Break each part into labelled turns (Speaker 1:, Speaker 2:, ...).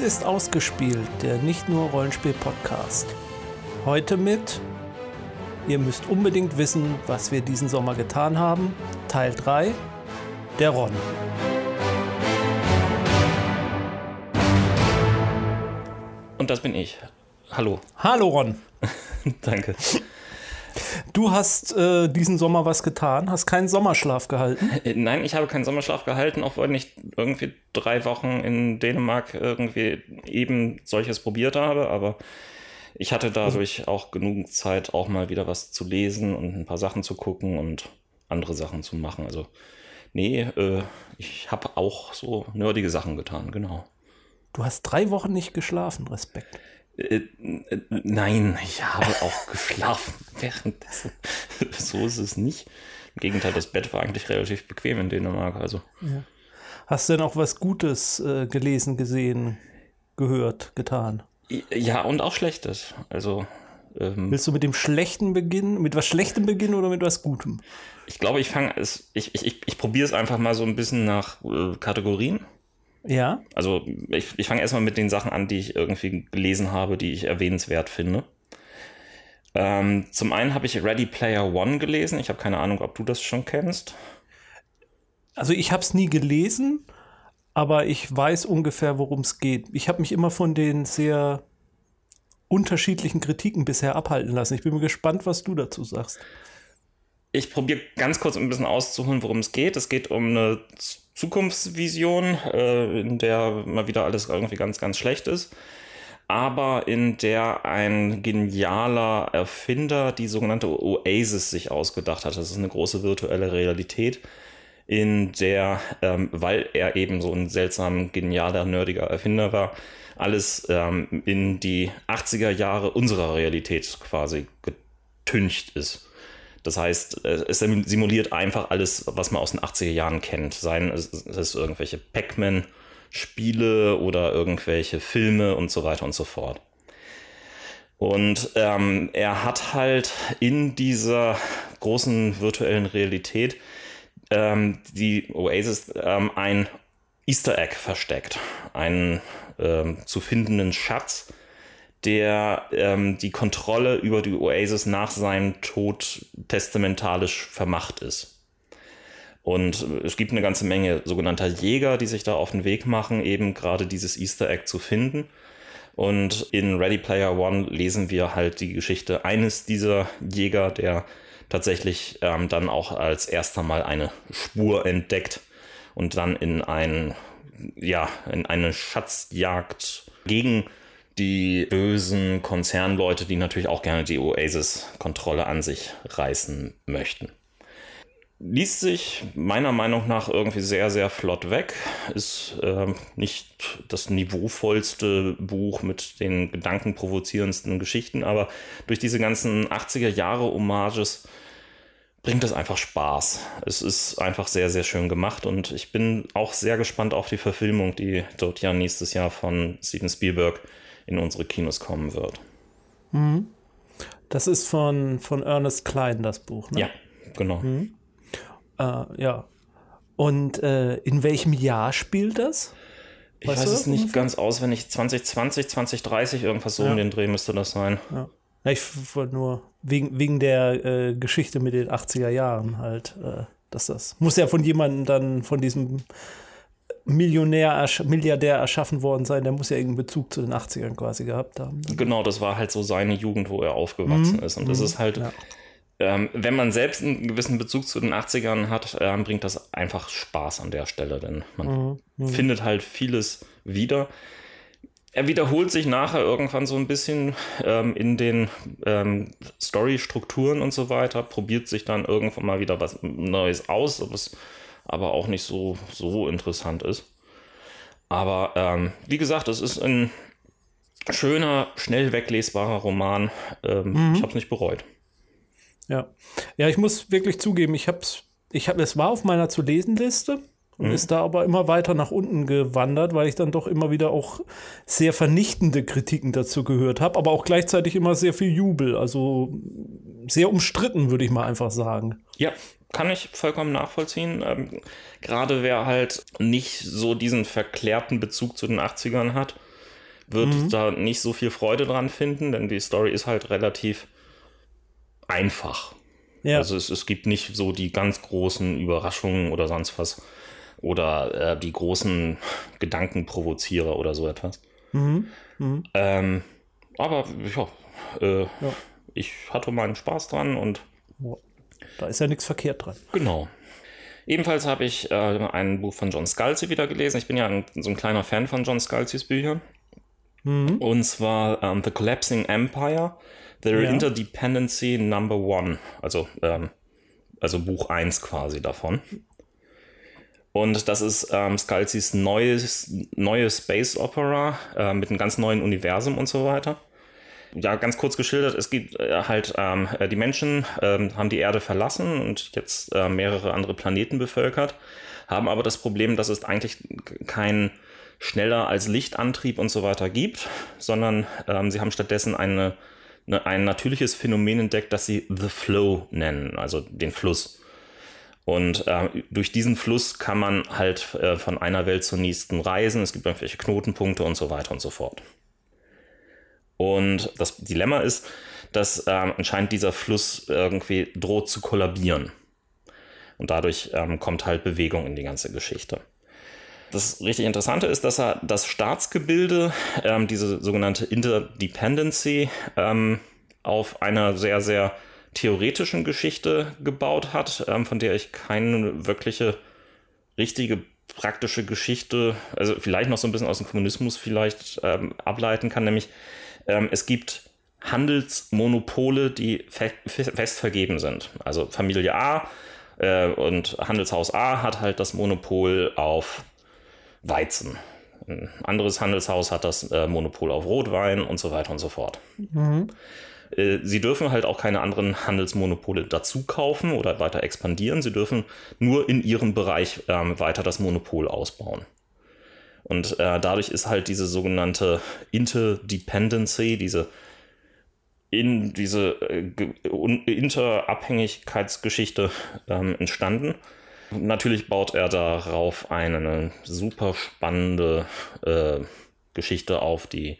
Speaker 1: Dies ist Ausgespielt, der nicht nur Rollenspiel-Podcast. Heute mit Ihr müsst unbedingt wissen, was wir diesen Sommer getan haben. Teil 3, der Ron.
Speaker 2: Und das bin ich. Hallo.
Speaker 1: Hallo Ron.
Speaker 2: Danke.
Speaker 1: Du hast äh, diesen Sommer was getan, hast keinen Sommerschlaf gehalten.
Speaker 2: Äh, Nein, ich habe keinen Sommerschlaf gehalten, auch wenn ich irgendwie drei Wochen in Dänemark irgendwie eben solches probiert habe, aber ich hatte dadurch auch genug Zeit, auch mal wieder was zu lesen und ein paar Sachen zu gucken und andere Sachen zu machen. Also, nee, äh, ich habe auch so nerdige Sachen getan, genau.
Speaker 1: Du hast drei Wochen nicht geschlafen, Respekt.
Speaker 2: Äh, äh, nein, ich habe auch geschlafen währenddessen. so ist es nicht. Im Gegenteil, das Bett war eigentlich relativ bequem in Dänemark. Also.
Speaker 1: Ja. Hast du denn auch was Gutes äh, gelesen, gesehen, gehört, getan?
Speaker 2: Ja, und auch Schlechtes. Also.
Speaker 1: Ähm, Willst du mit dem Schlechten beginnen? Mit was Schlechtem beginnen oder mit was Gutem?
Speaker 2: Ich glaube, ich fange es, ich, ich, ich, ich probiere es einfach mal so ein bisschen nach äh, Kategorien.
Speaker 1: Ja.
Speaker 2: Also ich, ich fange erstmal mit den Sachen an, die ich irgendwie gelesen habe, die ich erwähnenswert finde. Ähm, zum einen habe ich Ready Player One gelesen. Ich habe keine Ahnung, ob du das schon kennst.
Speaker 1: Also ich habe es nie gelesen, aber ich weiß ungefähr, worum es geht. Ich habe mich immer von den sehr unterschiedlichen Kritiken bisher abhalten lassen. Ich bin mir gespannt, was du dazu sagst.
Speaker 2: Ich probiere ganz kurz ein bisschen auszuholen, worum es geht. Es geht um eine Zukunftsvision, äh, in der mal wieder alles irgendwie ganz, ganz schlecht ist, aber in der ein genialer Erfinder die sogenannte Oasis sich ausgedacht hat. Das ist eine große virtuelle Realität, in der, ähm, weil er eben so ein seltsam genialer, nerdiger Erfinder war, alles ähm, in die 80er Jahre unserer Realität quasi getüncht ist. Das heißt, es simuliert einfach alles, was man aus den 80er Jahren kennt. Seien es, es irgendwelche Pac-Man-Spiele oder irgendwelche Filme und so weiter und so fort. Und ähm, er hat halt in dieser großen virtuellen Realität ähm, die Oasis ähm, ein Easter Egg versteckt, einen ähm, zu findenden Schatz, der ähm, die Kontrolle über die Oasis nach seinem Tod testamentalisch vermacht ist. Und es gibt eine ganze Menge sogenannter Jäger, die sich da auf den Weg machen, eben gerade dieses Easter Egg zu finden. Und in Ready Player One lesen wir halt die Geschichte eines dieser Jäger, der tatsächlich ähm, dann auch als erster Mal eine Spur entdeckt und dann in ein, ja, in eine Schatzjagd gegen die bösen Konzernleute, die natürlich auch gerne die Oasis-Kontrolle an sich reißen möchten. Liest sich meiner Meinung nach irgendwie sehr, sehr flott weg. Ist äh, nicht das niveauvollste Buch mit den gedankenprovozierendsten Geschichten, aber durch diese ganzen 80er Jahre Hommages bringt es einfach Spaß. Es ist einfach sehr, sehr schön gemacht und ich bin auch sehr gespannt auf die Verfilmung, die dort ja nächstes Jahr von Steven Spielberg in unsere Kinos kommen wird.
Speaker 1: Mhm. Das ist von, von Ernest Klein, das Buch, ne?
Speaker 2: Ja, genau. Mhm.
Speaker 1: Äh, ja. Und äh, in welchem Jahr spielt das?
Speaker 2: Ich weißt weiß es nicht ungefähr? ganz auswendig. 2020, 2030, irgendwas so ja. um den Dreh müsste das sein.
Speaker 1: Ja. ja ich wollte nur wegen, wegen der äh, Geschichte mit den 80er Jahren halt, äh, dass das muss ja von jemandem dann von diesem Millionär, Milliardär erschaffen worden sein, der muss ja irgendeinen Bezug zu den 80ern quasi gehabt haben.
Speaker 2: Genau, das war halt so seine Jugend, wo er aufgewachsen mhm. ist. Und das mhm. ist halt, ja. ähm, wenn man selbst einen gewissen Bezug zu den 80ern hat, ähm, bringt das einfach Spaß an der Stelle, denn man mhm. mhm. findet halt vieles wieder. Er wiederholt sich nachher irgendwann so ein bisschen ähm, in den ähm, Story-Strukturen und so weiter, probiert sich dann irgendwann mal wieder was Neues aus, aber es aber auch nicht so, so interessant ist. Aber ähm, wie gesagt, es ist ein schöner, schnell weglesbarer Roman. Ähm, mhm. Ich habe es nicht bereut.
Speaker 1: Ja. ja, ich muss wirklich zugeben, ich habe es, ich hab, es war auf meiner zu lesen Liste und mhm. ist da aber immer weiter nach unten gewandert, weil ich dann doch immer wieder auch sehr vernichtende Kritiken dazu gehört habe, aber auch gleichzeitig immer sehr viel Jubel, also sehr umstritten, würde ich mal einfach sagen.
Speaker 2: Ja, kann ich vollkommen nachvollziehen. Ähm, Gerade wer halt nicht so diesen verklärten Bezug zu den 80ern hat, wird mhm. da nicht so viel Freude dran finden, denn die Story ist halt relativ einfach. Ja. Also es, es gibt nicht so die ganz großen Überraschungen oder sonst was oder äh, die großen Gedankenprovozierer oder so etwas. Mhm. Mhm. Ähm, aber ja, äh, ja, ich hatte meinen Spaß dran und
Speaker 1: da ist ja nichts verkehrt dran.
Speaker 2: Genau. Ebenfalls habe ich äh, ein Buch von John Scalzi wieder gelesen. Ich bin ja ein, so ein kleiner Fan von John Scalzis Büchern. Mhm. Und zwar um, ähm, The Collapsing Empire, The ja. Interdependency Number One. Also, ähm, also Buch 1 quasi davon. Und das ist ähm, Scalzis neues, neue Space Opera äh, mit einem ganz neuen Universum und so weiter. Ja, ganz kurz geschildert, es gibt äh, halt, ähm, äh, die Menschen ähm, haben die Erde verlassen und jetzt äh, mehrere andere Planeten bevölkert, haben aber das Problem, dass es eigentlich kein schneller als Lichtantrieb und so weiter gibt, sondern ähm, sie haben stattdessen eine, eine, ein natürliches Phänomen entdeckt, das sie The Flow nennen, also den Fluss. Und äh, durch diesen Fluss kann man halt äh, von einer Welt zur nächsten reisen. Es gibt irgendwelche Knotenpunkte und so weiter und so fort. Und das Dilemma ist, dass äh, anscheinend dieser Fluss irgendwie droht zu kollabieren. Und dadurch ähm, kommt halt Bewegung in die ganze Geschichte. Das richtig Interessante ist, dass er das Staatsgebilde, ähm, diese sogenannte Interdependency, ähm, auf einer sehr, sehr theoretischen Geschichte gebaut hat, ähm, von der ich keine wirkliche richtige praktische Geschichte, also vielleicht noch so ein bisschen aus dem Kommunismus vielleicht ähm, ableiten kann, nämlich ähm, es gibt Handelsmonopole, die fe fest vergeben sind. Also Familie A äh, und Handelshaus A hat halt das Monopol auf Weizen. Ein anderes Handelshaus hat das äh, Monopol auf Rotwein und so weiter und so fort. Mhm. Äh, sie dürfen halt auch keine anderen Handelsmonopole dazu kaufen oder weiter expandieren. Sie dürfen nur in ihrem Bereich ähm, weiter das Monopol ausbauen. Und äh, dadurch ist halt diese sogenannte Interdependency, diese in diese äh, Interabhängigkeitsgeschichte ähm, entstanden. Natürlich baut er darauf eine super spannende äh, Geschichte auf, die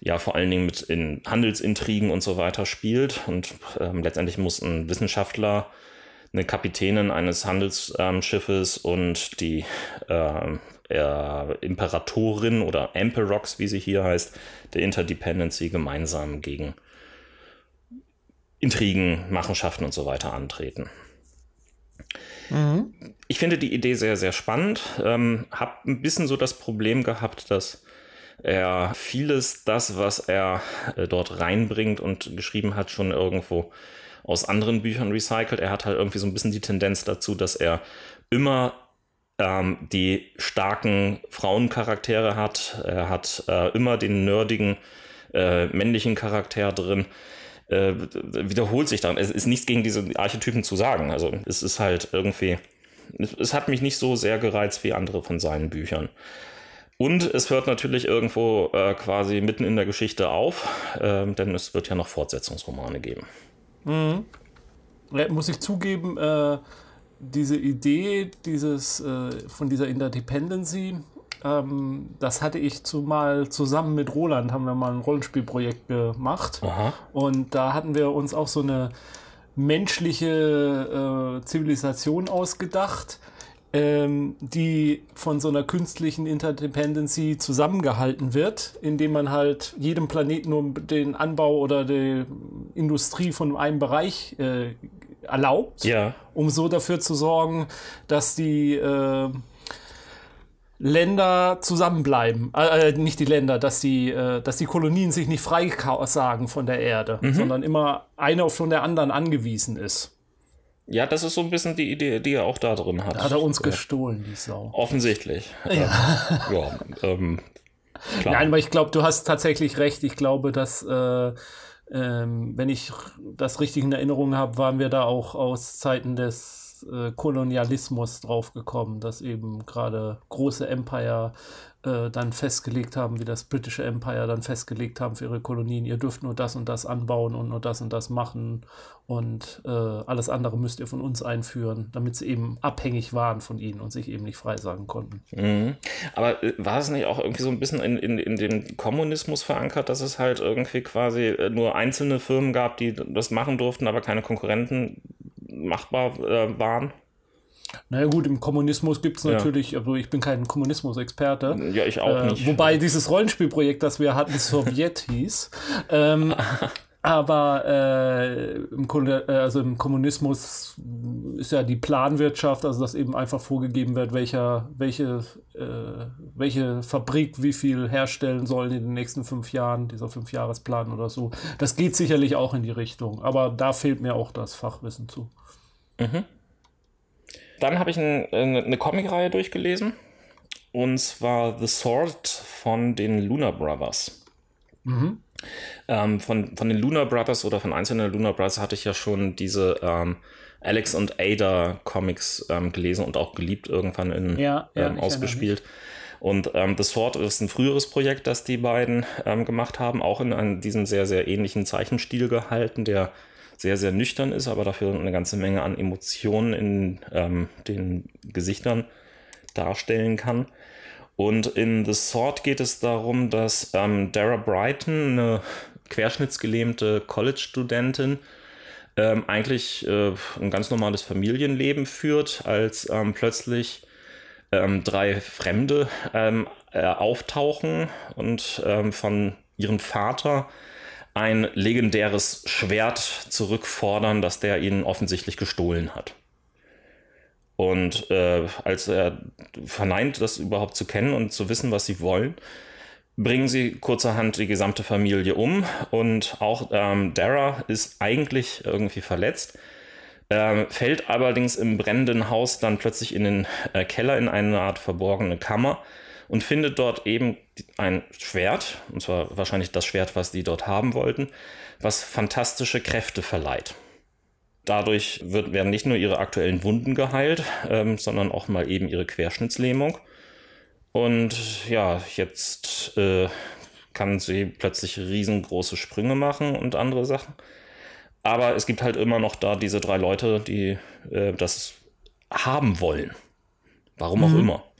Speaker 2: ja vor allen Dingen mit in Handelsintrigen und so weiter spielt. Und ähm, letztendlich muss ein Wissenschaftler, eine Kapitänin eines Handelsschiffes ähm, und die äh, äh, Imperatorin oder Emperox, wie sie hier heißt, der Interdependency gemeinsam gegen Intrigen, Machenschaften und so weiter antreten. Mhm. Ich finde die Idee sehr, sehr spannend. Ähm, hab ein bisschen so das Problem gehabt, dass er vieles, das, was er äh, dort reinbringt und geschrieben hat, schon irgendwo aus anderen Büchern recycelt. Er hat halt irgendwie so ein bisschen die Tendenz dazu, dass er immer ähm, die starken Frauencharaktere hat. Er hat äh, immer den nerdigen äh, männlichen Charakter drin äh, wiederholt sich dann. Es ist nichts gegen diese Archetypen zu sagen. Also es ist halt irgendwie, es, hat mich nicht so sehr gereizt wie andere von seinen Büchern. Und es hört natürlich irgendwo äh, quasi mitten in der Geschichte auf, äh, denn es wird ja noch Fortsetzungsromane geben.
Speaker 1: Mhm. Muss ich zugeben, äh, diese Idee dieses, äh, von dieser Interdependency, ähm, das hatte ich zumal zusammen mit Roland, haben wir mal ein Rollenspielprojekt gemacht. Aha. Und da hatten wir uns auch so eine menschliche äh, Zivilisation ausgedacht, ähm, die von so einer künstlichen Interdependency zusammengehalten wird, indem man halt jedem Planeten nur den Anbau oder die Industrie von einem Bereich äh, erlaubt, ja. um so dafür zu sorgen, dass die äh, Länder zusammenbleiben, äh, äh, nicht die Länder, dass die, äh, dass die Kolonien sich nicht frei sagen von der Erde, mhm. sondern immer eine von der anderen angewiesen ist.
Speaker 2: Ja, das ist so ein bisschen die Idee, die er auch da drin hat.
Speaker 1: Da hat er uns gestohlen, die Sau.
Speaker 2: Offensichtlich.
Speaker 1: Ja. Ähm, ja ähm, Nein, aber ich glaube, du hast tatsächlich recht. Ich glaube, dass, äh, ähm, wenn ich das richtig in Erinnerung habe, waren wir da auch aus Zeiten des äh, Kolonialismus drauf gekommen, dass eben gerade große Empire äh, dann festgelegt haben, wie das British Empire dann festgelegt haben für ihre Kolonien, ihr dürft nur das und das anbauen und nur das und das machen und äh, alles andere müsst ihr von uns einführen, damit sie eben abhängig waren von ihnen und sich eben nicht freisagen konnten.
Speaker 2: Mhm. Aber äh, war es nicht auch irgendwie so ein bisschen in, in, in dem Kommunismus verankert, dass es halt irgendwie quasi äh, nur einzelne Firmen gab, die das machen durften, aber keine Konkurrenten machbar äh, waren?
Speaker 1: Naja gut, im Kommunismus gibt es natürlich, ja. also ich bin kein Kommunismus-Experte.
Speaker 2: Ja, ich auch
Speaker 1: äh,
Speaker 2: nicht.
Speaker 1: Wobei dieses Rollenspielprojekt, das wir hatten, Sowjet hieß. Ähm, aber äh, im, äh, also im Kommunismus ist ja die Planwirtschaft, also dass eben einfach vorgegeben wird, welcher, welche, äh, welche Fabrik wie viel herstellen soll in den nächsten fünf Jahren, dieser Fünfjahresplan oder so. Das geht sicherlich auch in die Richtung, aber da fehlt mir auch das Fachwissen zu.
Speaker 2: Mhm. Dann habe ich ein, eine, eine Comicreihe durchgelesen. Und zwar The Sword von den Luna Brothers. Mhm. Ähm, von, von den Luna Brothers oder von einzelnen Luna Brothers hatte ich ja schon diese ähm, Alex und Ada Comics ähm, gelesen und auch geliebt irgendwann in,
Speaker 1: ja, ja,
Speaker 2: ähm, ausgespielt. Und ähm, The Sword ist ein früheres Projekt, das die beiden ähm, gemacht haben, auch in einem, diesem sehr, sehr ähnlichen Zeichenstil gehalten, der sehr, sehr nüchtern ist, aber dafür eine ganze Menge an Emotionen in ähm, den Gesichtern darstellen kann. Und in The Sword geht es darum, dass ähm, Dara Brighton, eine querschnittsgelähmte College-Studentin, ähm, eigentlich äh, ein ganz normales Familienleben führt, als ähm, plötzlich ähm, drei Fremde ähm, äh, auftauchen und ähm, von ihrem Vater ein legendäres Schwert zurückfordern, das der ihnen offensichtlich gestohlen hat. Und äh, als er verneint, das überhaupt zu kennen und zu wissen, was sie wollen, bringen sie kurzerhand die gesamte Familie um. Und auch ähm, Dara ist eigentlich irgendwie verletzt, äh, fällt allerdings im brennenden Haus dann plötzlich in den äh, Keller in eine Art verborgene Kammer und findet dort eben ein Schwert, und zwar wahrscheinlich das Schwert, was die dort haben wollten, was fantastische Kräfte verleiht. Dadurch wird, werden nicht nur ihre aktuellen Wunden geheilt, ähm, sondern auch mal eben ihre Querschnittslähmung. Und ja, jetzt äh, kann sie plötzlich riesengroße Sprünge machen und andere Sachen. Aber es gibt halt immer noch da diese drei Leute, die äh, das haben wollen. Warum mhm. auch immer.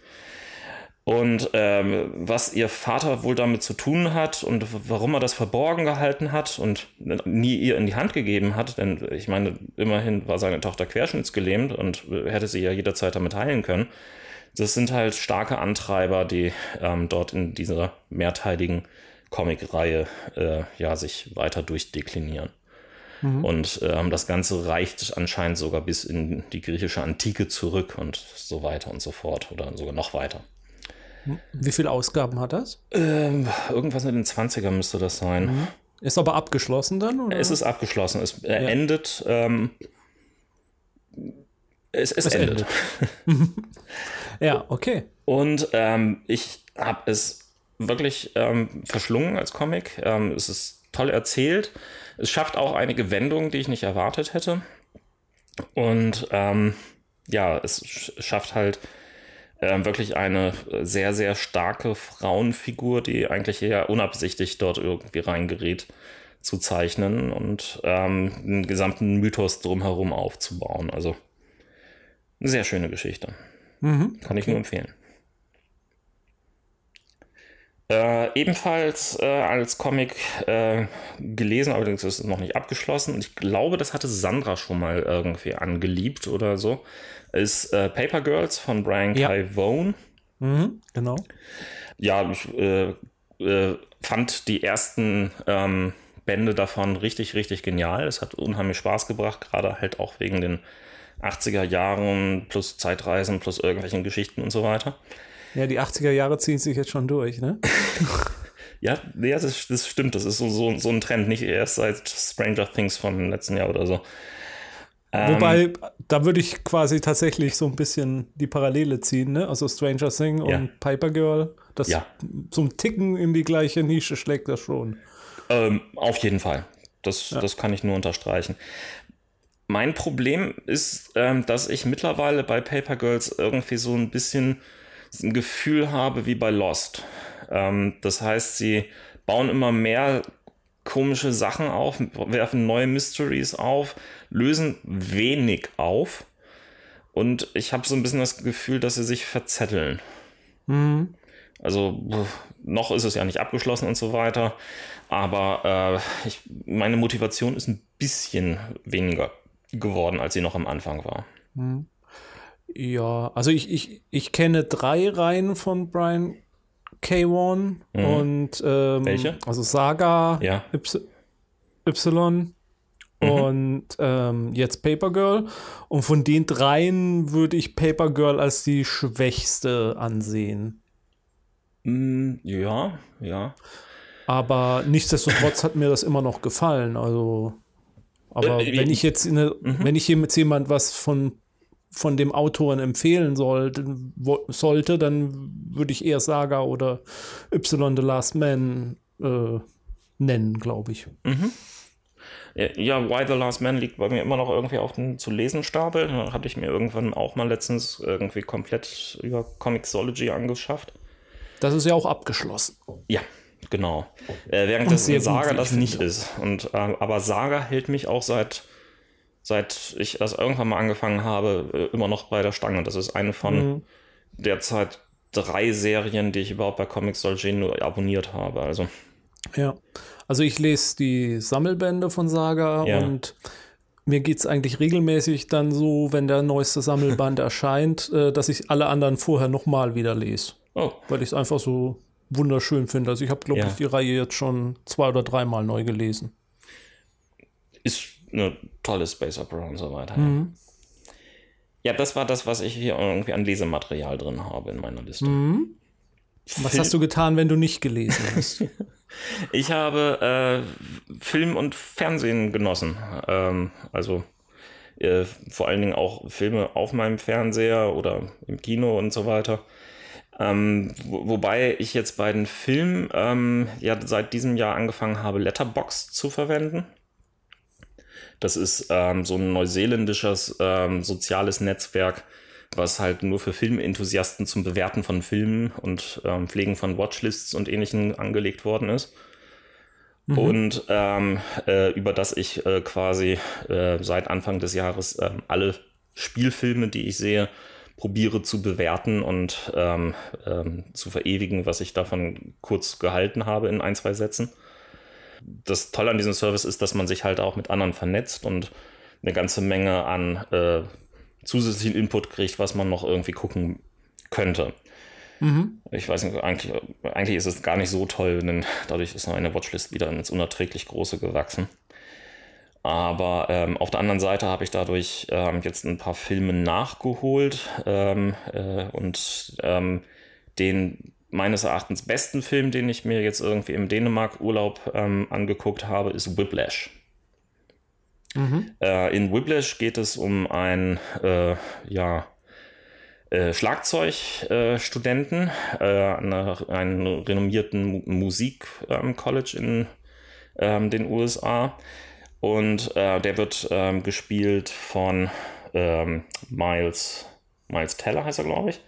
Speaker 2: Und ähm, was ihr Vater wohl damit zu tun hat und warum er das verborgen gehalten hat und nie ihr in die Hand gegeben hat, denn ich meine, immerhin war seine Tochter querschnittsgelähmt und hätte sie ja jederzeit damit heilen können. Das sind halt starke Antreiber, die ähm, dort in dieser mehrteiligen Comic-Reihe äh, ja, sich weiter durchdeklinieren. Mhm. Und ähm, das Ganze reicht anscheinend sogar bis in die griechische Antike zurück und so weiter und so fort oder sogar noch weiter.
Speaker 1: Wie viele Ausgaben hat das?
Speaker 2: Ähm, irgendwas in den 20er müsste das sein. Mhm.
Speaker 1: Ist aber abgeschlossen dann? Oder?
Speaker 2: Es ist abgeschlossen. Es äh, ja. endet. Ähm, es, es, es, endet.
Speaker 1: endet. ja, okay.
Speaker 2: Und ähm, ich habe es wirklich ähm, verschlungen als Comic. Ähm, es ist toll erzählt. Es schafft auch einige Wendungen, die ich nicht erwartet hätte. Und ähm, ja, es schafft halt äh, wirklich eine sehr, sehr starke Frauenfigur, die eigentlich eher unabsichtlich dort irgendwie reingerät, zu zeichnen und ähm, den gesamten Mythos drumherum aufzubauen. Also eine sehr schöne Geschichte. Mhm, Kann ich okay. nur empfehlen. Äh, ebenfalls äh, als Comic äh, gelesen, allerdings ist es noch nicht abgeschlossen. Und ich glaube, das hatte Sandra schon mal irgendwie angeliebt oder so ist äh, Paper Girls von Brian ja. Kai Vaughan.
Speaker 1: Mhm, genau.
Speaker 2: Ja, ich äh, fand die ersten ähm, Bände davon richtig, richtig genial. Es hat unheimlich Spaß gebracht, gerade halt auch wegen den 80er Jahren plus Zeitreisen plus irgendwelchen Geschichten und so weiter.
Speaker 1: Ja, die 80er Jahre ziehen sich jetzt schon durch, ne?
Speaker 2: ja, ja das, das stimmt. Das ist so, so, so ein Trend, nicht erst seit Stranger Things vom letzten Jahr oder so.
Speaker 1: Wobei, ähm, da würde ich quasi tatsächlich so ein bisschen die Parallele ziehen, ne? Also Stranger Thing und ja. Piper Girl. Das ja. so ein Ticken in die gleiche Nische schlägt das schon.
Speaker 2: Ähm, auf jeden Fall. Das, ja. das kann ich nur unterstreichen. Mein Problem ist, ähm, dass ich mittlerweile bei Paper Girls irgendwie so ein bisschen ein Gefühl habe wie bei Lost. Ähm, das heißt, sie bauen immer mehr komische Sachen auf, werfen neue Mysteries auf, lösen wenig auf. Und ich habe so ein bisschen das Gefühl, dass sie sich verzetteln. Mhm. Also noch ist es ja nicht abgeschlossen und so weiter. Aber äh, ich, meine Motivation ist ein bisschen weniger geworden, als sie noch am Anfang war. Mhm.
Speaker 1: Ja, also ich, ich, ich kenne drei Reihen von Brian K1 mhm. und ähm,
Speaker 2: welche?
Speaker 1: Also Saga,
Speaker 2: ja.
Speaker 1: y, y mhm. und ähm, jetzt Paper Girl. Und von den dreien würde ich Paper Girl als die schwächste ansehen.
Speaker 2: Mm, ja, ja.
Speaker 1: Aber nichtsdestotrotz hat mir das immer noch gefallen. Also, aber äh, wenn ich jetzt, eine, mhm. wenn ich jetzt jemand was von von dem Autoren empfehlen sollte, sollte, dann würde ich eher Saga oder Y The Last Man äh, nennen, glaube ich.
Speaker 2: Mhm. Ja, Why the Last Man liegt bei mir immer noch irgendwie auf dem zu lesen Stapel. Da hatte ich mir irgendwann auch mal letztens irgendwie komplett über Comixology angeschafft.
Speaker 1: Das ist ja auch abgeschlossen.
Speaker 2: Ja, genau. Äh, während das Saga das nicht ist. Und, äh, aber Saga hält mich auch seit seit ich das irgendwann mal angefangen habe, äh, immer noch bei der Stange. Das ist eine von mhm. derzeit drei Serien, die ich überhaupt bei Comics Solgen nur abonniert habe. Also.
Speaker 1: Ja, also ich lese die Sammelbände von Saga ja. und mir geht es eigentlich regelmäßig dann so, wenn der neueste Sammelband erscheint, äh, dass ich alle anderen vorher nochmal wieder lese. Oh. Weil ich es einfach so wunderschön finde. Also ich habe, glaube ja. ich, die Reihe jetzt schon zwei oder dreimal neu gelesen.
Speaker 2: Ist eine tolle Space Opera und so weiter. Mhm. Ja, das war das, was ich hier irgendwie an Lesematerial drin habe in meiner Liste. Mhm.
Speaker 1: Was hast du getan, wenn du nicht gelesen hast?
Speaker 2: ich habe äh, Film und Fernsehen genossen. Ähm, also äh, vor allen Dingen auch Filme auf meinem Fernseher oder im Kino und so weiter. Ähm, wo, wobei ich jetzt bei den Filmen ähm, ja seit diesem Jahr angefangen habe, Letterbox zu verwenden. Das ist ähm, so ein neuseeländisches ähm, soziales Netzwerk, was halt nur für Filmenthusiasten zum Bewerten von Filmen und ähm, Pflegen von Watchlists und ähnlichen angelegt worden ist. Mhm. Und ähm, äh, über das ich äh, quasi äh, seit Anfang des Jahres ähm, alle Spielfilme, die ich sehe, probiere zu bewerten und ähm, zu verewigen, was ich davon kurz gehalten habe in ein, zwei Sätzen das Tolle an diesem Service ist, dass man sich halt auch mit anderen vernetzt und eine ganze Menge an äh, zusätzlichen Input kriegt, was man noch irgendwie gucken könnte. Mhm. Ich weiß nicht, eigentlich, eigentlich ist es gar nicht so toll, denn dadurch ist meine Watchlist wieder ins unerträglich große gewachsen. Aber ähm, auf der anderen Seite habe ich dadurch ähm, jetzt ein paar Filme nachgeholt ähm, äh, und ähm, den meines Erachtens besten Film, den ich mir jetzt irgendwie im Dänemark-Urlaub ähm, angeguckt habe, ist Whiplash. Mhm. Äh, in Whiplash geht es um einen äh, ja, äh, Schlagzeugstudenten äh, an einem renommierten Musik-College ähm, in ähm, den USA. Und äh, der wird ähm, gespielt von Miles, Miles Teller, heißt er, glaube ich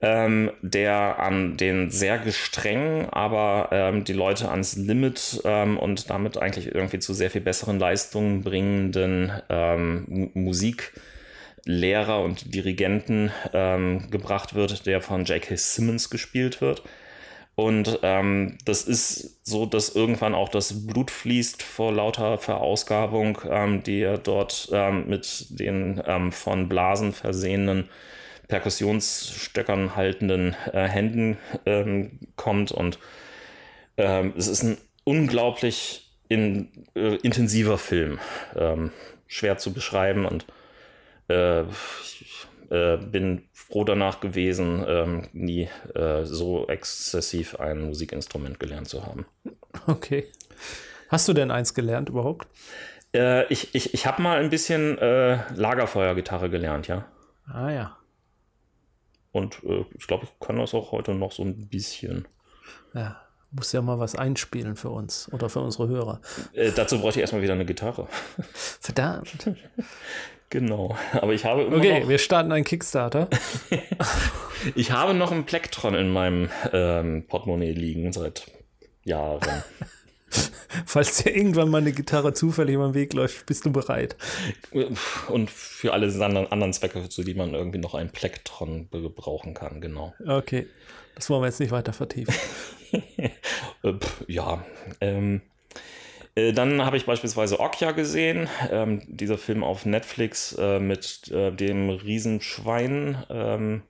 Speaker 2: ähm, der an den sehr gestrengen, aber ähm, die Leute ans Limit ähm, und damit eigentlich irgendwie zu sehr viel besseren Leistungen bringenden ähm, Musiklehrer und Dirigenten ähm, gebracht wird, der von J.K. Simmons gespielt wird. Und ähm, das ist so, dass irgendwann auch das Blut fließt vor lauter Verausgabung, ähm, die er dort ähm, mit den ähm, von Blasen versehenen Perkussionsstöckern haltenden äh, Händen ähm, kommt. Und ähm, es ist ein unglaublich in, äh, intensiver Film. Ähm, schwer zu beschreiben und äh, ich äh, bin froh danach gewesen, ähm, nie äh, so exzessiv ein Musikinstrument gelernt zu haben.
Speaker 1: Okay. Hast du denn eins gelernt überhaupt?
Speaker 2: Äh, ich ich, ich habe mal ein bisschen äh, Lagerfeuergitarre gelernt, ja.
Speaker 1: Ah ja.
Speaker 2: Und äh, ich glaube, ich kann das auch heute noch so ein bisschen.
Speaker 1: Ja, muss ja mal was einspielen für uns oder für unsere Hörer.
Speaker 2: Äh, dazu bräuchte ich erstmal wieder eine Gitarre.
Speaker 1: Verdammt.
Speaker 2: Genau. Aber ich habe
Speaker 1: Okay, noch, wir starten einen Kickstarter.
Speaker 2: ich habe noch ein Plektron in meinem ähm, Portemonnaie liegen seit Jahren.
Speaker 1: Falls dir irgendwann mal eine Gitarre zufällig über den Weg läuft, bist du bereit.
Speaker 2: Und für alle anderen Zwecke, zu denen man irgendwie noch ein Plektron gebrauchen kann, genau.
Speaker 1: Okay, das wollen wir jetzt nicht weiter vertiefen.
Speaker 2: Äh, ja, ähm, äh, dann habe ich beispielsweise Okja gesehen, ähm, dieser Film auf Netflix äh, mit äh, dem Riesenschwein, ähm,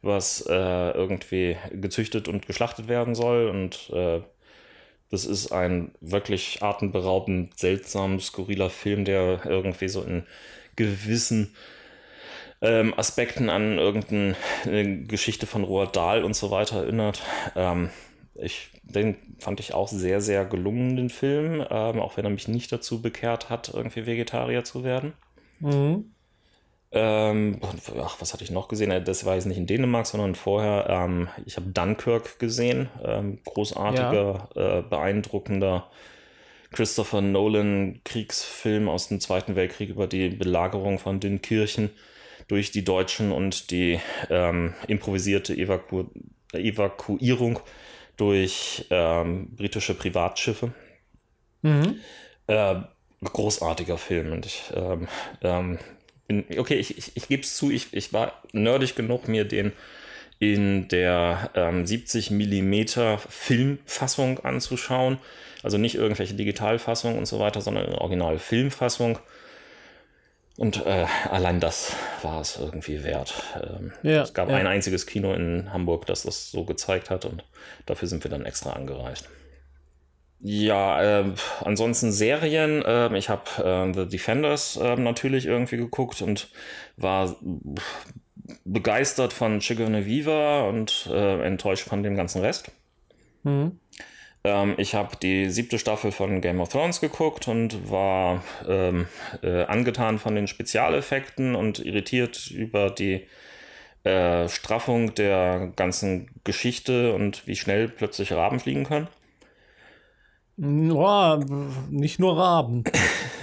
Speaker 2: was äh, irgendwie gezüchtet und geschlachtet werden soll und äh, das ist ein wirklich atemberaubend, seltsam, skurriler Film, der irgendwie so in gewissen ähm, Aspekten an irgendeine Geschichte von Roald Dahl und so weiter erinnert. Ähm, ich, den fand ich auch sehr, sehr gelungen, den Film, ähm, auch wenn er mich nicht dazu bekehrt hat, irgendwie Vegetarier zu werden. Mhm. Ähm, ach, was hatte ich noch gesehen? Äh, das war jetzt nicht in Dänemark, sondern vorher. Ähm, ich habe Dunkirk gesehen. Ähm, großartiger, ja. äh, beeindruckender Christopher Nolan Kriegsfilm aus dem Zweiten Weltkrieg über die Belagerung von Dünkirchen durch die Deutschen und die ähm, improvisierte Evaku Evakuierung durch ähm, britische Privatschiffe. Mhm. Äh, großartiger Film und ich ähm, ähm, okay, ich, ich, ich gebe es zu, ich, ich war nerdig genug, mir den in der ähm, 70 mm Filmfassung anzuschauen. Also nicht irgendwelche Digitalfassungen und so weiter, sondern eine originale Filmfassung. Und äh, allein das war es irgendwie wert. Ähm, ja, es gab ja. ein einziges Kino in Hamburg, das das so gezeigt hat und dafür sind wir dann extra angereist. Ja, äh, ansonsten Serien. Äh, ich habe äh, The Defenders ähm, natürlich irgendwie geguckt und war begeistert von Chigone Viva und äh, enttäuscht von dem ganzen Rest. Mhm. Ähm, ich habe die siebte Staffel von Game of Thrones geguckt und war ähm, äh, angetan von den Spezialeffekten und irritiert über die äh, Straffung der ganzen Geschichte und wie schnell plötzlich Raben fliegen können.
Speaker 1: Ja, nicht nur Raben.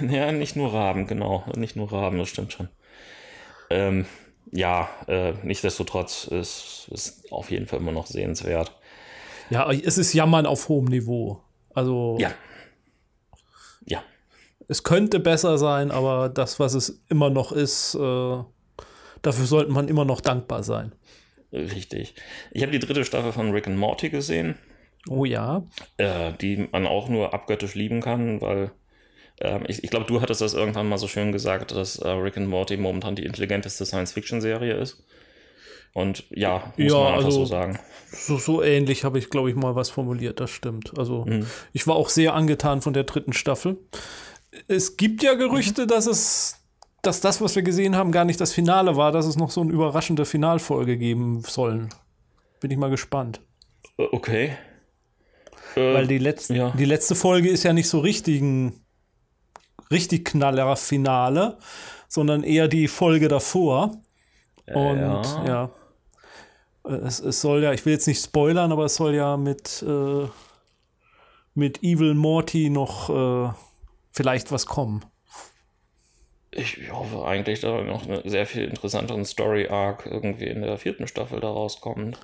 Speaker 2: ja, nicht nur Raben, genau. Nicht nur Raben, das stimmt schon. Ähm, ja, äh, nichtsdestotrotz ist es auf jeden Fall immer noch sehenswert.
Speaker 1: Ja, es ist Jammern auf hohem Niveau. Also.
Speaker 2: Ja. Ja.
Speaker 1: Es könnte besser sein, aber das, was es immer noch ist, äh, dafür sollte man immer noch dankbar sein.
Speaker 2: Richtig. Ich habe die dritte Staffel von Rick and Morty gesehen.
Speaker 1: Oh ja.
Speaker 2: Äh, die man auch nur abgöttisch lieben kann, weil äh, ich, ich glaube, du hattest das irgendwann mal so schön gesagt, dass äh, Rick and Morty momentan die intelligenteste Science-Fiction-Serie ist. Und ja, muss ja, man einfach also, so sagen.
Speaker 1: So, so ähnlich habe ich, glaube ich, mal was formuliert, das stimmt. Also mhm. ich war auch sehr angetan von der dritten Staffel. Es gibt ja Gerüchte, mhm. dass es dass das, was wir gesehen haben, gar nicht das Finale war, dass es noch so eine überraschende Finalfolge geben sollen. Bin ich mal gespannt.
Speaker 2: Äh.
Speaker 1: Weil die, letzte, ja. die letzte Folge ist ja nicht so richtig ein richtig knaller Finale, sondern eher die Folge davor. Und ja, ja es, es, soll ja, ich will jetzt nicht spoilern, aber es soll ja mit, äh, mit Evil Morty noch äh, vielleicht was kommen.
Speaker 2: Ich hoffe eigentlich, dass noch einen sehr viel interessanteren Story-Arc irgendwie in der vierten Staffel daraus kommt.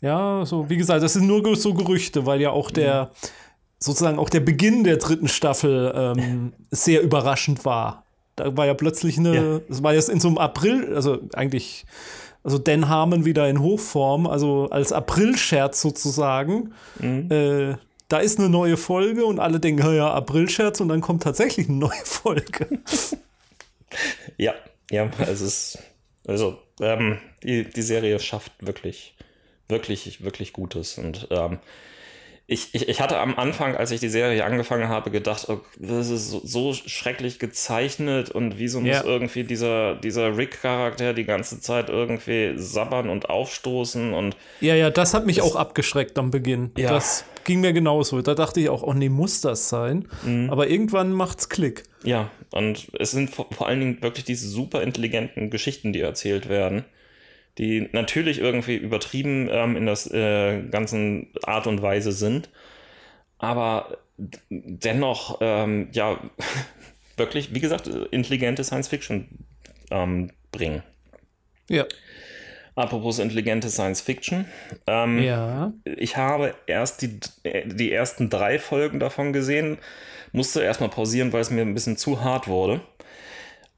Speaker 1: Ja, so, wie gesagt, das sind nur so Gerüchte, weil ja auch der, sozusagen auch der Beginn der dritten Staffel ähm, sehr überraschend war. Da war ja plötzlich eine, es ja. war jetzt in so einem April, also eigentlich, also Dan Harmon wieder in Hochform, also als April-Scherz sozusagen. Mhm. Äh, da ist eine neue Folge und alle denken, ja, April-Scherz und dann kommt tatsächlich eine neue Folge.
Speaker 2: ja, ja, es ist, also, ähm, die, die Serie schafft wirklich wirklich, wirklich Gutes. Und ähm, ich, ich, ich hatte am Anfang, als ich die Serie angefangen habe, gedacht, oh, das ist so, so, schrecklich gezeichnet und wieso muss irgendwie dieser, dieser Rick-Charakter die ganze Zeit irgendwie sabbern und aufstoßen und.
Speaker 1: Ja, ja, das hat mich das, auch abgeschreckt am Beginn. Ja. Das ging mir genauso. Da dachte ich auch, oh nee, muss das sein? Mhm. Aber irgendwann macht's Klick.
Speaker 2: Ja, und es sind vor, vor allen Dingen wirklich diese super intelligenten Geschichten, die erzählt werden die natürlich irgendwie übertrieben ähm, in das äh, ganzen Art und Weise sind, aber dennoch, ähm, ja, wirklich, wie gesagt, intelligente Science Fiction ähm, bringen.
Speaker 1: Ja.
Speaker 2: Apropos intelligente Science Fiction. Ähm,
Speaker 1: Ja.
Speaker 2: Ich habe erst die, die ersten drei Folgen davon gesehen, musste erstmal pausieren, weil es mir ein bisschen zu hart wurde.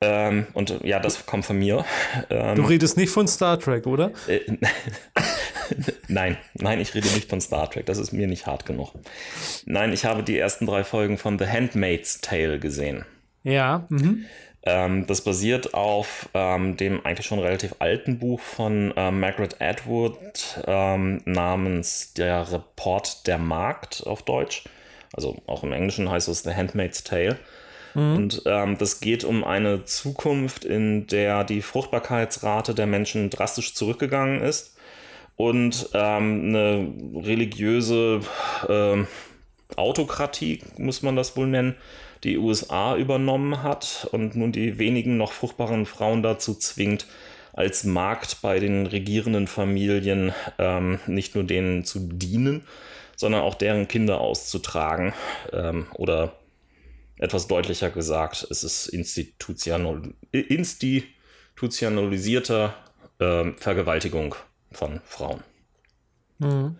Speaker 2: Ähm, und ja, das kommt von mir. Ähm,
Speaker 1: Du redest nicht von Star Trek, oder?
Speaker 2: äh, nein, nein, ich rede nicht von Star Trek, das ist mir nicht hart genug. Nein, ich habe die ersten drei Folgen von The Handmaid's Tale gesehen.
Speaker 1: Ja. Mhm.
Speaker 2: Ähm, das basiert auf ähm, dem eigentlich schon relativ alten Buch von ähm, Margaret Atwood ähm, namens Der Report der Markt auf Deutsch. Also auch im Englischen heißt es The Handmaid's Tale. Und ähm, das geht um eine Zukunft, in der die Fruchtbarkeitsrate der Menschen drastisch zurückgegangen ist und ähm, eine religiöse ähm, Autokratie, muss man das wohl nennen, die USA übernommen hat und nun die wenigen noch fruchtbaren Frauen dazu zwingt, als Markt bei den regierenden Familien ähm, nicht nur denen zu dienen, sondern auch deren Kinder auszutragen. Ähm, oder etwas deutlicher gesagt, es ist institutional, institutionalisierter ähm, Vergewaltigung von Frauen.
Speaker 1: Mhm.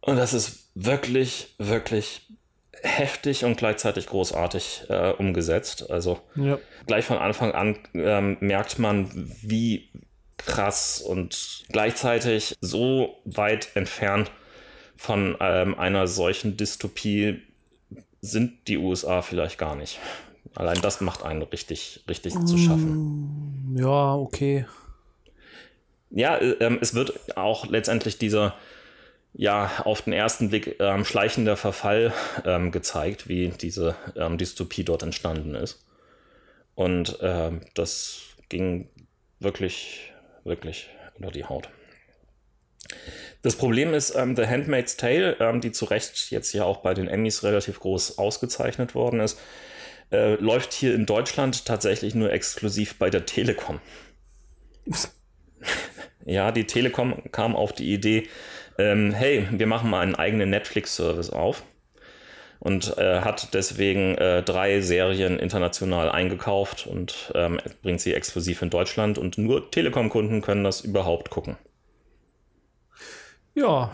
Speaker 2: Und das ist wirklich, wirklich heftig und gleichzeitig großartig äh, umgesetzt. Also
Speaker 1: Ja.
Speaker 2: gleich von Anfang an ähm, merkt man, wie krass und gleichzeitig so weit entfernt von ähm, einer solchen Dystopie sind die USA vielleicht gar nicht. Allein das macht einen richtig, richtig zu schaffen.
Speaker 1: Ja, okay.
Speaker 2: Ja, äh, es wird auch letztendlich dieser, ja, auf den ersten Blick ähm, schleichender Verfall ähm, gezeigt, wie diese ähm, Dystopie dort entstanden ist. Und ähm, das ging wirklich, wirklich unter die Haut. Das Problem ist, ähm, The Handmaid's Tale, ähm, die zu Recht jetzt ja auch bei den Emmys relativ groß ausgezeichnet worden ist, äh, läuft hier in Deutschland tatsächlich nur exklusiv bei der Telekom. Ja, die Telekom kam auf die Idee, ähm, hey, wir machen mal einen eigenen Netflix-Service auf und äh, hat deswegen äh, drei Serien international eingekauft und ähm, bringt sie exklusiv in Deutschland und nur Telekom-Kunden können das überhaupt gucken.
Speaker 1: Ja,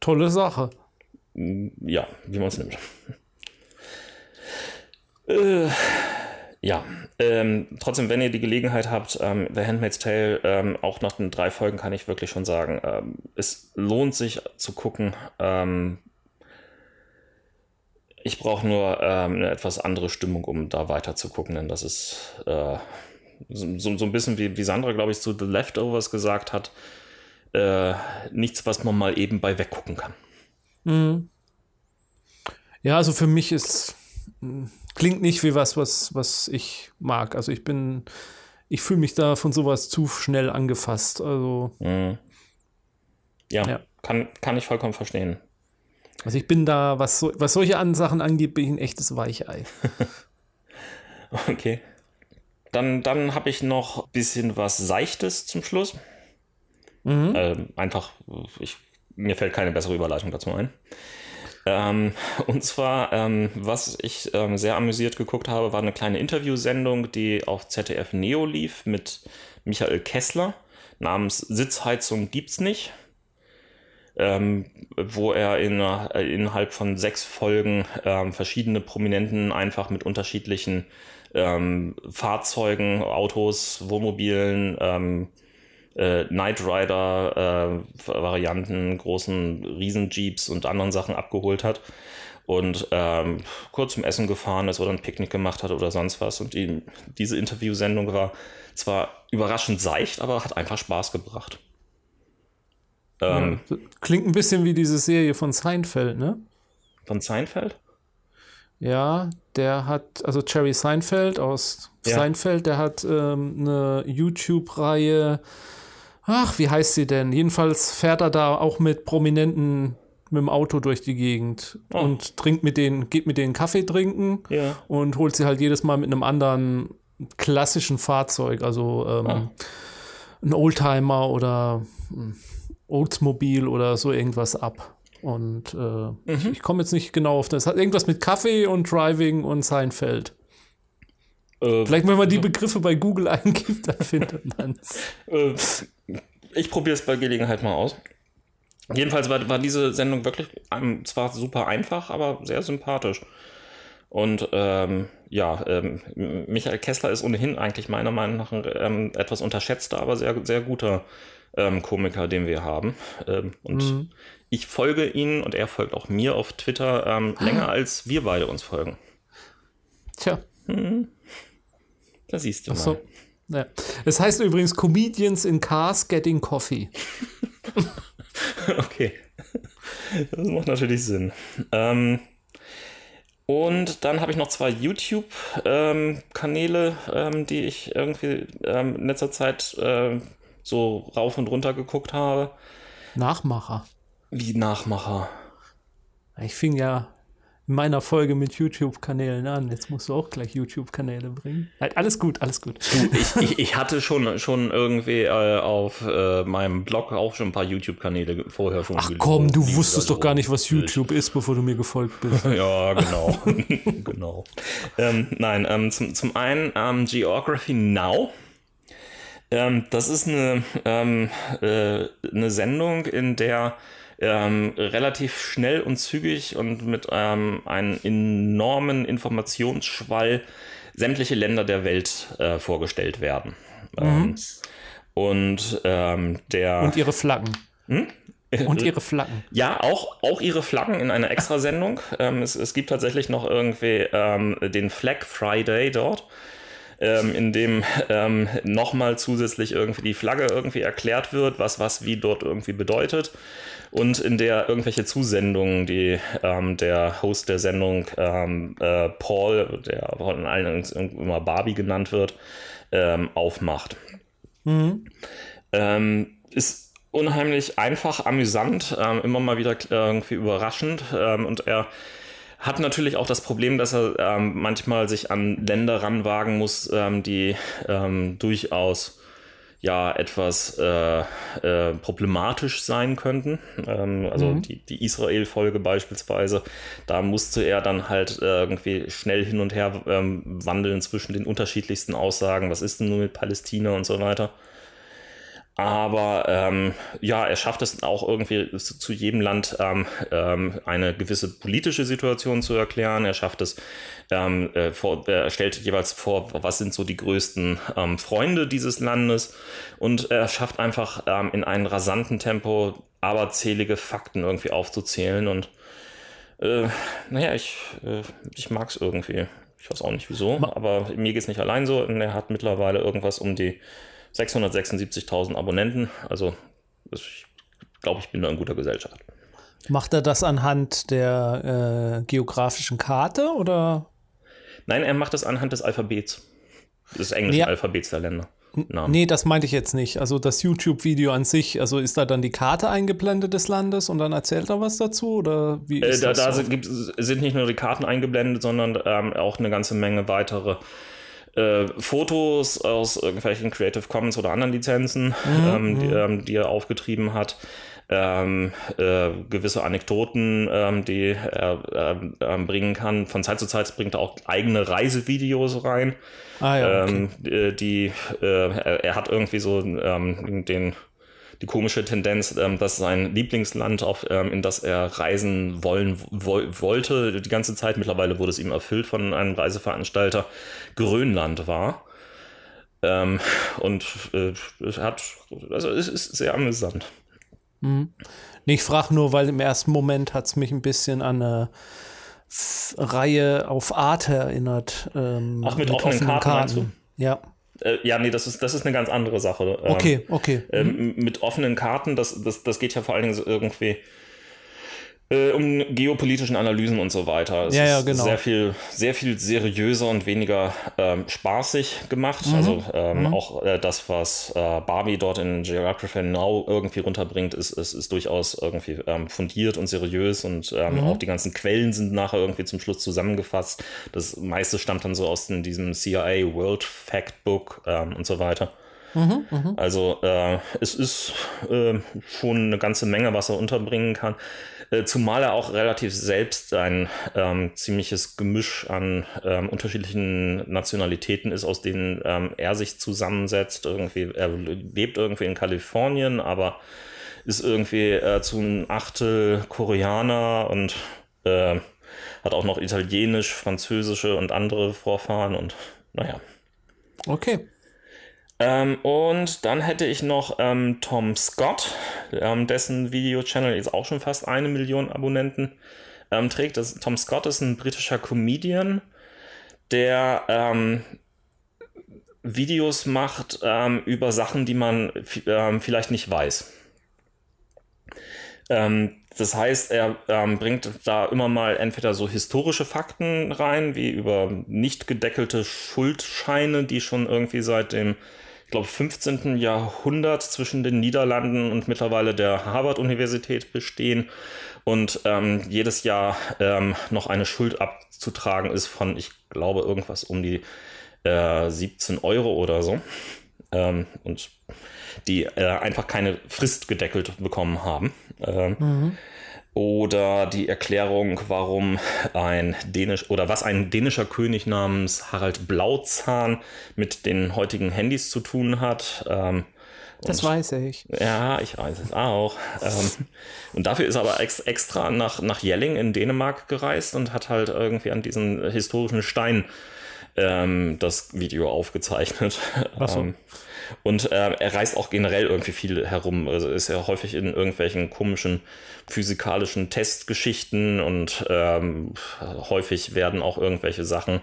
Speaker 1: tolle Sache.
Speaker 2: Ja, wie man es nimmt. äh, ja, ähm, trotzdem, wenn ihr die Gelegenheit habt, ähm, The Handmaid's Tale, ähm, auch nach den drei Folgen kann ich wirklich schon sagen, ähm, es lohnt sich zu gucken. Ähm, ich brauche nur ähm, eine etwas andere Stimmung, um da weiter zu gucken, denn das ist äh, so, so, so ein bisschen wie, wie Sandra, glaube ich, zu The Leftovers gesagt hat. Äh, nichts, was man mal eben bei weggucken kann.
Speaker 1: Mhm. Ja, also für mich ist mh, klingt nicht wie was, was, was ich mag. Also ich bin, ich fühle mich da von sowas zu schnell angefasst. Also,
Speaker 2: Mhm. Ja,
Speaker 1: Ja.
Speaker 2: Kann, kann ich vollkommen verstehen.
Speaker 1: also ich bin da, was, so, was solche an Sachen angeht, bin ich ein echtes Weichei.
Speaker 2: Okay. Dann, dann habe ich noch ein bisschen was Seichtes zum Schluss.
Speaker 1: Mhm.
Speaker 2: Ähm, einfach, ich, mir fällt keine bessere Überleitung dazu ein. Ähm, und zwar, ähm, was ich ähm, sehr amüsiert geguckt habe, war eine kleine Interviewsendung, die auf ZDF Neo lief mit Michael Kessler namens Sitzheizung gibt's nicht. Ähm, wo er in, äh, innerhalb von sechs Folgen ähm, verschiedene Prominenten einfach mit unterschiedlichen ähm, Fahrzeugen, Autos, Wohnmobilen, ähm, äh, Knight Rider äh, Varianten, großen Riesenjeeps und anderen Sachen abgeholt hat und ähm, kurz zum Essen gefahren ist oder ein Picknick gemacht hat oder sonst was. Und die, diese Interviewsendung war zwar überraschend seicht, aber hat einfach Spaß gebracht. Ähm,
Speaker 1: Ja. Klingt ein bisschen wie diese Serie von Seinfeld, ne?
Speaker 2: Von Seinfeld?
Speaker 1: Ja, der hat, also Jerry Seinfeld aus
Speaker 2: Ja.
Speaker 1: Seinfeld, der hat ähm, eine YouTube-Reihe. Ach, wie heißt sie denn? Jedenfalls fährt er da auch mit Prominenten mit dem Auto durch die Gegend
Speaker 2: Oh.
Speaker 1: und trinkt mit denen, geht mit denen Kaffee trinken
Speaker 2: Ja.
Speaker 1: und holt sie halt jedes Mal mit einem anderen klassischen Fahrzeug, also ähm,
Speaker 2: Ah.
Speaker 1: ein Oldtimer oder ein Oldsmobil oder so irgendwas ab. Und äh, ich, ich komme jetzt nicht genau auf das. Hat irgendwas mit Kaffee und Driving und Seinfeld. Äh, Vielleicht, wenn man die Begriffe bei Google eingibt, dann findet man es.
Speaker 2: Äh, ich probiere es bei Gelegenheit mal aus. Jedenfalls war, war diese Sendung wirklich ähm, zwar super einfach, aber sehr sympathisch. Und ähm, ja, ähm, Michael Kessler ist ohnehin eigentlich meiner Meinung nach ein ähm, etwas unterschätzter, aber sehr, sehr guter ähm, Komiker, den wir haben. Ähm, und mhm. ich folge ihm und er folgt auch mir auf Twitter ähm, länger, als wir beide uns folgen.
Speaker 1: Tja. Mhm.
Speaker 2: Da siehst du
Speaker 1: Ach so. mal. Ja. Es heißt übrigens Comedians in Cars Getting Coffee.
Speaker 2: okay. Das macht natürlich Sinn. Ähm, und dann habe ich noch zwei YouTube-Kanäle, ähm, ähm, die ich irgendwie ähm, in letzter Zeit äh, so rauf und runter geguckt habe.
Speaker 1: Nachmacher.
Speaker 2: Wie Nachmacher?
Speaker 1: Ich fing ja meiner Folge mit YouTube-Kanälen an. Jetzt musst du auch gleich YouTube-Kanäle bringen. Alles gut, alles gut.
Speaker 2: Ich, ich, ich hatte schon, schon irgendwie äh, auf äh, meinem Blog auch schon ein paar YouTube-Kanäle vorher schon.
Speaker 1: Ach komm, du wusstest doch gar nicht, was YouTube ist, bevor du mir gefolgt bist.
Speaker 2: ja, genau. genau. Ähm, nein, ähm, zum, zum einen ähm, Geography Now. Ähm, das ist eine, ähm, äh, eine Sendung, in der ähm, relativ schnell und zügig und mit ähm, einem enormen Informationsschwall sämtliche Länder der Welt äh, vorgestellt werden. Mhm. Ähm, und ähm, der.
Speaker 1: Und ihre Flaggen. Hm? Und ihre Flaggen.
Speaker 2: Ja, auch, auch ihre Flaggen in einer Extrasendung. ähm, es, es gibt tatsächlich noch irgendwie ähm, den Flag Friday dort ähm, in dem ähm, nochmal zusätzlich irgendwie die Flagge irgendwie erklärt wird, was was wie dort irgendwie bedeutet. Und in der irgendwelche Zusendungen, die ähm, der Host der Sendung ähm, äh, Paul, der von allen immer Barbie genannt wird, ähm, aufmacht. Mhm. Ähm, ist unheimlich einfach, amüsant, immer mal wieder irgendwie überraschend und er hat natürlich auch das Problem, dass er ähm, manchmal sich an Länder ranwagen muss, ähm, die ähm, durchaus ja etwas äh, äh, problematisch sein könnten. Ähm, also mhm. die, die Israel-Folge beispielsweise, da musste er dann halt äh, irgendwie schnell hin und her ähm, wandeln zwischen den unterschiedlichsten Aussagen, was ist denn nun mit Palästina und so weiter. Aber ähm, ja, er schafft es auch irgendwie zu jedem Land ähm, ähm, eine gewisse politische Situation zu erklären. Er schafft es, ähm, äh, vor, er stellt jeweils vor, was sind so die größten ähm, Freunde dieses Landes. Und er schafft einfach ähm, in einem rasanten Tempo aberzählige Fakten irgendwie aufzuzählen. Und äh, naja, ich, äh, ich mag es irgendwie. Ich weiß auch nicht wieso, aber mir geht es nicht allein so. Und er hat mittlerweile irgendwas um die 676.000 Abonnenten. Also ich glaube, ich bin da in guter Gesellschaft.
Speaker 1: Macht er das anhand der äh, geografischen Karte oder?
Speaker 2: Nein, er macht das anhand des Alphabets. Des englischen ja. Alphabets der Länder.
Speaker 1: Namen. Nee, das meinte ich jetzt nicht. Also das YouTube-Video an sich, also ist da dann die Karte eingeblendet des Landes und dann erzählt er was dazu? Oder wie
Speaker 2: äh, ist da, das da sind, sind nicht nur die Karten eingeblendet, sondern ähm, auch eine ganze Menge weitere äh, Fotos aus irgendwelchen Creative Commons oder anderen Lizenzen, mhm. ähm, die, mhm. ähm, die, er aufgetrieben hat. Ähm, äh, gewisse Anekdoten, ähm, die er äh, bringen kann. Von Zeit zu Zeit bringt er auch eigene Reisevideos rein. Ah, ja, okay. Ähm, die, äh, er, hat irgendwie so ähm, den die komische Tendenz, ähm, dass sein Lieblingsland, auf, ähm, in das er reisen wollen wo wollte, die ganze Zeit, mittlerweile wurde es ihm erfüllt von einem Reiseveranstalter, Grönland war. Ähm, und äh, hat, also es ist sehr amüsant.
Speaker 1: Mhm. Ich frage nur, weil im ersten Moment hat es mich ein bisschen an eine Reihe auf Arte erinnert.
Speaker 2: Ähm, Ach, mit, mit offenen, offenen Karten, Karten. Ja. Äh, ja, nee, das ist, das ist eine ganz andere Sache.
Speaker 1: Ähm, okay, okay.
Speaker 2: Ähm, mit offenen Karten, das, das, das geht ja vor allen Dingen irgendwie äh, um geopolitischen Analysen und so weiter.
Speaker 1: Es ja, ja, genau.
Speaker 2: Sehr viel, sehr viel seriöser und weniger ähm, spaßig gemacht. Mhm. Also ähm, mhm. auch äh, das, was äh, Barbie dort in Geography Now irgendwie runterbringt, ist, ist, ist durchaus irgendwie ähm, fundiert und seriös und ähm, mhm. auch die ganzen Quellen sind nachher irgendwie zum Schluss zusammengefasst. Das meiste stammt dann so aus diesem CIA World Factbook ähm, und so weiter. Mhm, mh. Also äh, es ist äh, schon eine ganze Menge, was er unterbringen kann. Äh, zumal er auch relativ selbst ein ähm, ziemliches Gemisch an ähm, unterschiedlichen Nationalitäten ist, aus denen ähm, er sich zusammensetzt. Irgendwie, er lebt irgendwie in Kalifornien, aber ist irgendwie äh, zu einem Achtel Koreaner und äh, hat auch noch Italienisch, Französische und andere Vorfahren und naja.
Speaker 1: Okay.
Speaker 2: Ähm, und dann hätte ich noch ähm, Tom Scott, ähm, dessen Video-Channel jetzt auch schon fast eine Million Abonnenten ähm, trägt. Das, Tom Scott ist ein britischer Comedian, der ähm, Videos macht ähm, über Sachen, die man vielleicht nicht weiß. Das heißt, er bringt da immer mal entweder so historische Fakten rein, wie über nicht gedeckelte Schuldscheine, die schon irgendwie seit dem, glaube, 15. Jahrhundert zwischen den Niederlanden und mittlerweile der Harvard-Universität bestehen und ähm, jedes Jahr ähm, noch eine Schuld abzutragen ist von, ich glaube, irgendwas um die äh, 17 Euro oder so. Ähm, und die äh, einfach keine Frist gedeckelt bekommen haben. Ähm, mhm. Oder die Erklärung, warum ein dänisch oder was ein dänischer König namens Harald Blauzahn mit den heutigen Handys zu tun hat. Ähm,
Speaker 1: das weiß ich.
Speaker 2: Ja, ich weiß es auch. ähm, und dafür ist er aber ex extra nach, nach Jelling in Dänemark gereist und hat halt irgendwie an diesen historischen Stein ähm, das Video aufgezeichnet. So. Ähm, und äh, er reist auch generell irgendwie viel herum. Also ist ja häufig in irgendwelchen komischen physikalischen Testgeschichten und ähm, häufig werden auch irgendwelche Sachen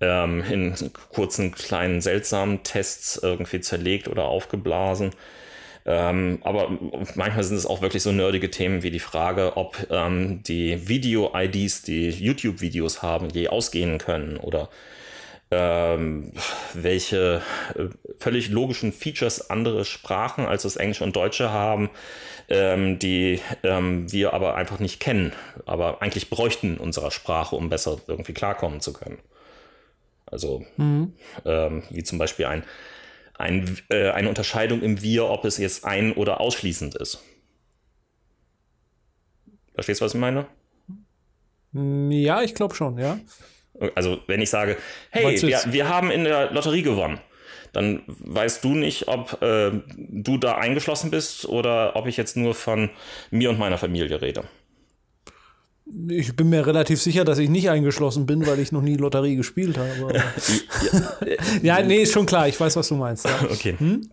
Speaker 2: ähm, in kurzen, kleinen, seltsamen Tests irgendwie zerlegt oder aufgeblasen. Ähm, aber manchmal sind es auch wirklich so nerdige Themen wie die Frage, ob ähm, die Video-IDs, die YouTube-Videos haben, je ausgehen können oder ähm, welche äh, völlig logischen Features andere Sprachen als das Englische und Deutsche haben, ähm, die ähm, wir aber einfach nicht kennen, aber eigentlich bräuchten in unserer Sprache, um besser irgendwie klarkommen zu können. Also mhm. Ähm, wie zum Beispiel ein, ein, äh, eine Unterscheidung im Wir, ob es jetzt ein- oder ausschließend ist. Verstehst du, was ich meine?
Speaker 1: Ja, ich glaube schon, ja.
Speaker 2: Also wenn ich sage, hey, wir, wir, haben in der Lotterie gewonnen, dann weißt du nicht, ob äh, du da eingeschlossen bist oder ob ich jetzt nur von mir und meiner Familie rede.
Speaker 1: Ich bin mir relativ sicher, dass ich nicht eingeschlossen bin, weil ich noch nie Lotterie gespielt habe. ja, nee, ist schon klar, ich weiß, was du meinst. Ja.
Speaker 2: Okay. Hm?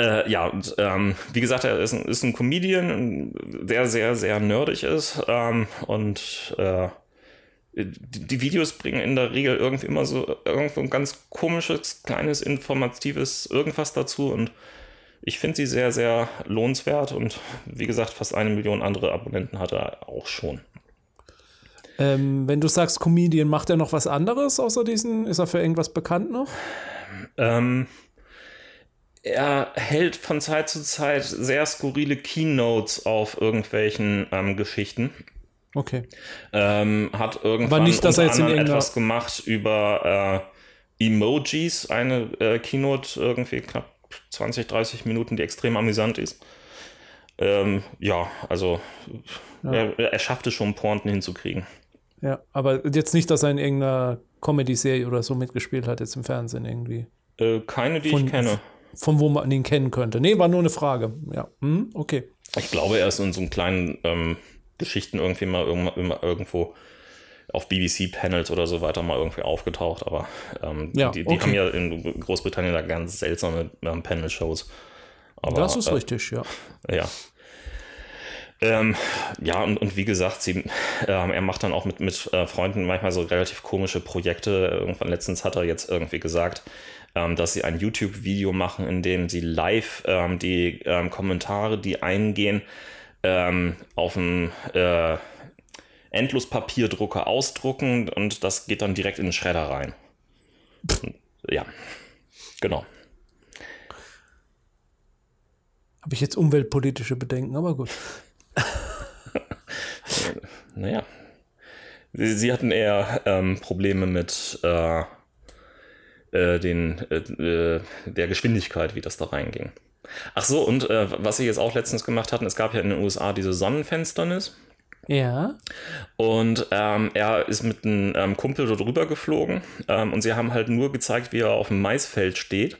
Speaker 2: Äh, ja, und ähm, wie gesagt, er ist ein, ist ein Comedian, der sehr, sehr nerdig ist ähm, und äh, die Videos bringen in der Regel irgendwie immer so irgendwo ein ganz komisches, kleines, informatives irgendwas dazu und ich finde sie sehr, sehr lohnenswert und wie gesagt, fast eine Million andere Abonnenten hat er auch schon.
Speaker 1: Ähm, wenn du sagst Comedian, macht er noch was anderes außer diesen? Ist er für irgendwas bekannt noch?
Speaker 2: Ähm, er hält von Zeit zu Zeit sehr skurrile Keynotes auf irgendwelchen ähm, Geschichten.
Speaker 1: Okay.
Speaker 2: Ähm, hat irgendwann
Speaker 1: Aber nicht, dass er jetzt in
Speaker 2: etwas gemacht über äh, Emojis, eine äh, Keynote irgendwie knapp 20, 30 Minuten, die extrem amüsant ist. Ähm, ja, also ja. Er, er schafft es schon, Pointen hinzukriegen.
Speaker 1: Ja, aber jetzt nicht, dass er in irgendeiner Comedy-Serie oder so mitgespielt hat, jetzt im Fernsehen irgendwie.
Speaker 2: Äh, keine, die von, ich kenne.
Speaker 1: Von wo man ihn kennen könnte. Nee, war nur eine Frage. Ja, hm, okay.
Speaker 2: Ich glaube, er ist in so einem kleinen ähm, Geschichten irgendwie mal irgendwo auf BBC-Panels oder so weiter mal irgendwie aufgetaucht, aber ähm, ja, die, die okay. haben ja in Großbritannien da ganz seltsame ähm, Panel-Shows.
Speaker 1: Das ist äh, richtig, ja.
Speaker 2: Ja. Ähm, ja, und, und wie gesagt, sie, ähm, er macht dann auch mit, mit äh, Freunden manchmal so relativ komische Projekte. Irgendwann letztens hat er jetzt irgendwie gesagt, ähm, dass sie ein YouTube-Video machen, in dem sie live ähm, die ähm, Kommentare, die eingehen, ähm, auf dem äh, Endlospapierdrucker ausdrucken und das geht dann direkt in den Schredder rein. Ja, genau.
Speaker 1: Habe ich jetzt umweltpolitische Bedenken, aber gut.
Speaker 2: naja. Sie, sie, hatten eher ähm, Probleme mit, äh, äh, den, äh, äh, der Geschwindigkeit, wie das da reinging. Ach so, und äh, was sie jetzt auch letztens gemacht hatten, es gab ja in den USA diese Sonnenfinsternis.
Speaker 1: Ja.
Speaker 2: Und ähm, er ist mit einem ähm, Kumpel dort rüber geflogen ähm, und sie haben halt nur gezeigt, wie er auf dem Maisfeld steht,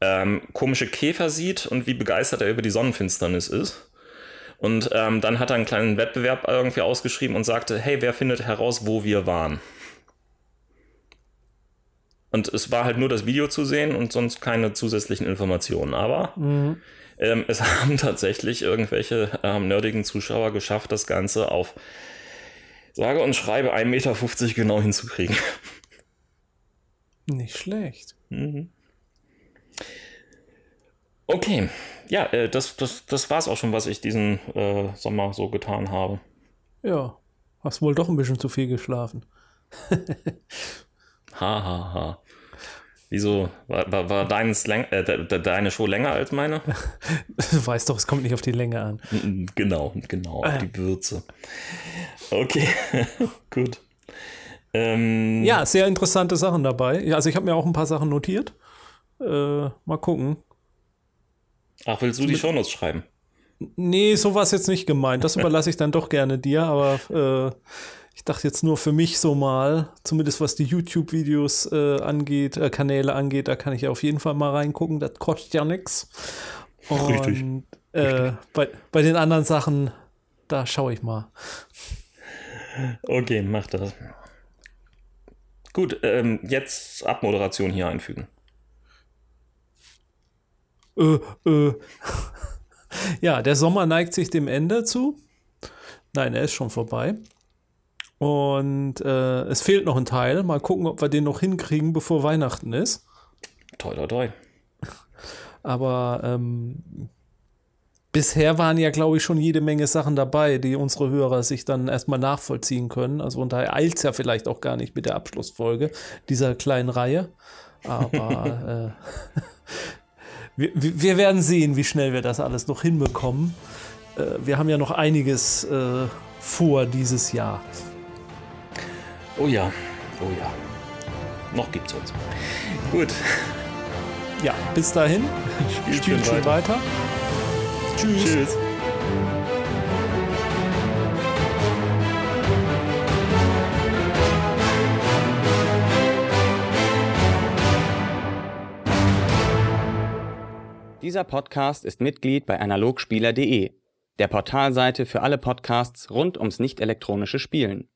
Speaker 2: ähm, komische Käfer sieht und wie begeistert er über die Sonnenfinsternis ist. Und ähm, dann hat er einen kleinen Wettbewerb irgendwie ausgeschrieben und sagte, hey, wer findet heraus, wo wir waren? Und es war halt nur das Video zu sehen und sonst keine zusätzlichen Informationen. Aber mhm. ähm, es haben tatsächlich irgendwelche ähm, nerdigen Zuschauer geschafft, das Ganze auf sage und schreibe 1,50 Meter genau hinzukriegen.
Speaker 1: Nicht schlecht. Mhm.
Speaker 2: Okay, ja, äh, das, das, das war es auch schon, was ich diesen äh, Sommer so getan habe.
Speaker 1: Ja, hast wohl doch ein bisschen zu viel geschlafen.
Speaker 2: ha, ha, ha. Wieso? War, war, war deins äh, de, deine Show länger als meine?
Speaker 1: du weißt doch, es kommt nicht auf die Länge an.
Speaker 2: Genau, genau, auf äh. die Würze. Okay, gut.
Speaker 1: Ähm, ja, sehr interessante Sachen dabei. Also ich habe mir auch ein paar Sachen notiert. Äh, mal gucken.
Speaker 2: Ach, willst du die Shownotes schreiben?
Speaker 1: Nee, so war es jetzt nicht gemeint. Das überlasse ich dann doch gerne dir, aber äh, ich dachte jetzt nur für mich so mal, zumindest was die YouTube-Videos äh, angeht, äh, Kanäle angeht, da kann ich ja auf jeden Fall mal reingucken. Das kostet ja nichts. Richtig. Äh, bei, bei den anderen Sachen, da schaue ich mal.
Speaker 2: Okay, mach das. Gut, ähm, jetzt Abmoderation hier einfügen.
Speaker 1: Äh, äh. ja, der Sommer neigt sich dem Ende zu. Nein, er ist schon vorbei. Und äh, es fehlt noch ein Teil. Mal gucken, ob wir den noch hinkriegen, bevor Weihnachten ist.
Speaker 2: Toi, toi, toi.
Speaker 1: Aber ähm, bisher waren ja, glaube ich, schon jede Menge Sachen dabei, die unsere Hörer sich dann erstmal nachvollziehen können. Also und daher eilt es ja vielleicht auch gar nicht mit der Abschlussfolge dieser kleinen Reihe. Aber äh, wir, wir, werden sehen, wie schnell wir das alles noch hinbekommen. Äh, wir haben ja noch einiges äh, vor dieses Jahr.
Speaker 2: Oh ja, oh ja. Noch gibt's uns. Gut.
Speaker 1: Ja, bis dahin. Spielt, Spielt schön weiter. weiter. Tschüss. Tschüss.
Speaker 3: Dieser Podcast ist Mitglied bei analogspieler.de, der Portalseite für alle Podcasts rund ums nicht elektronische Spielen.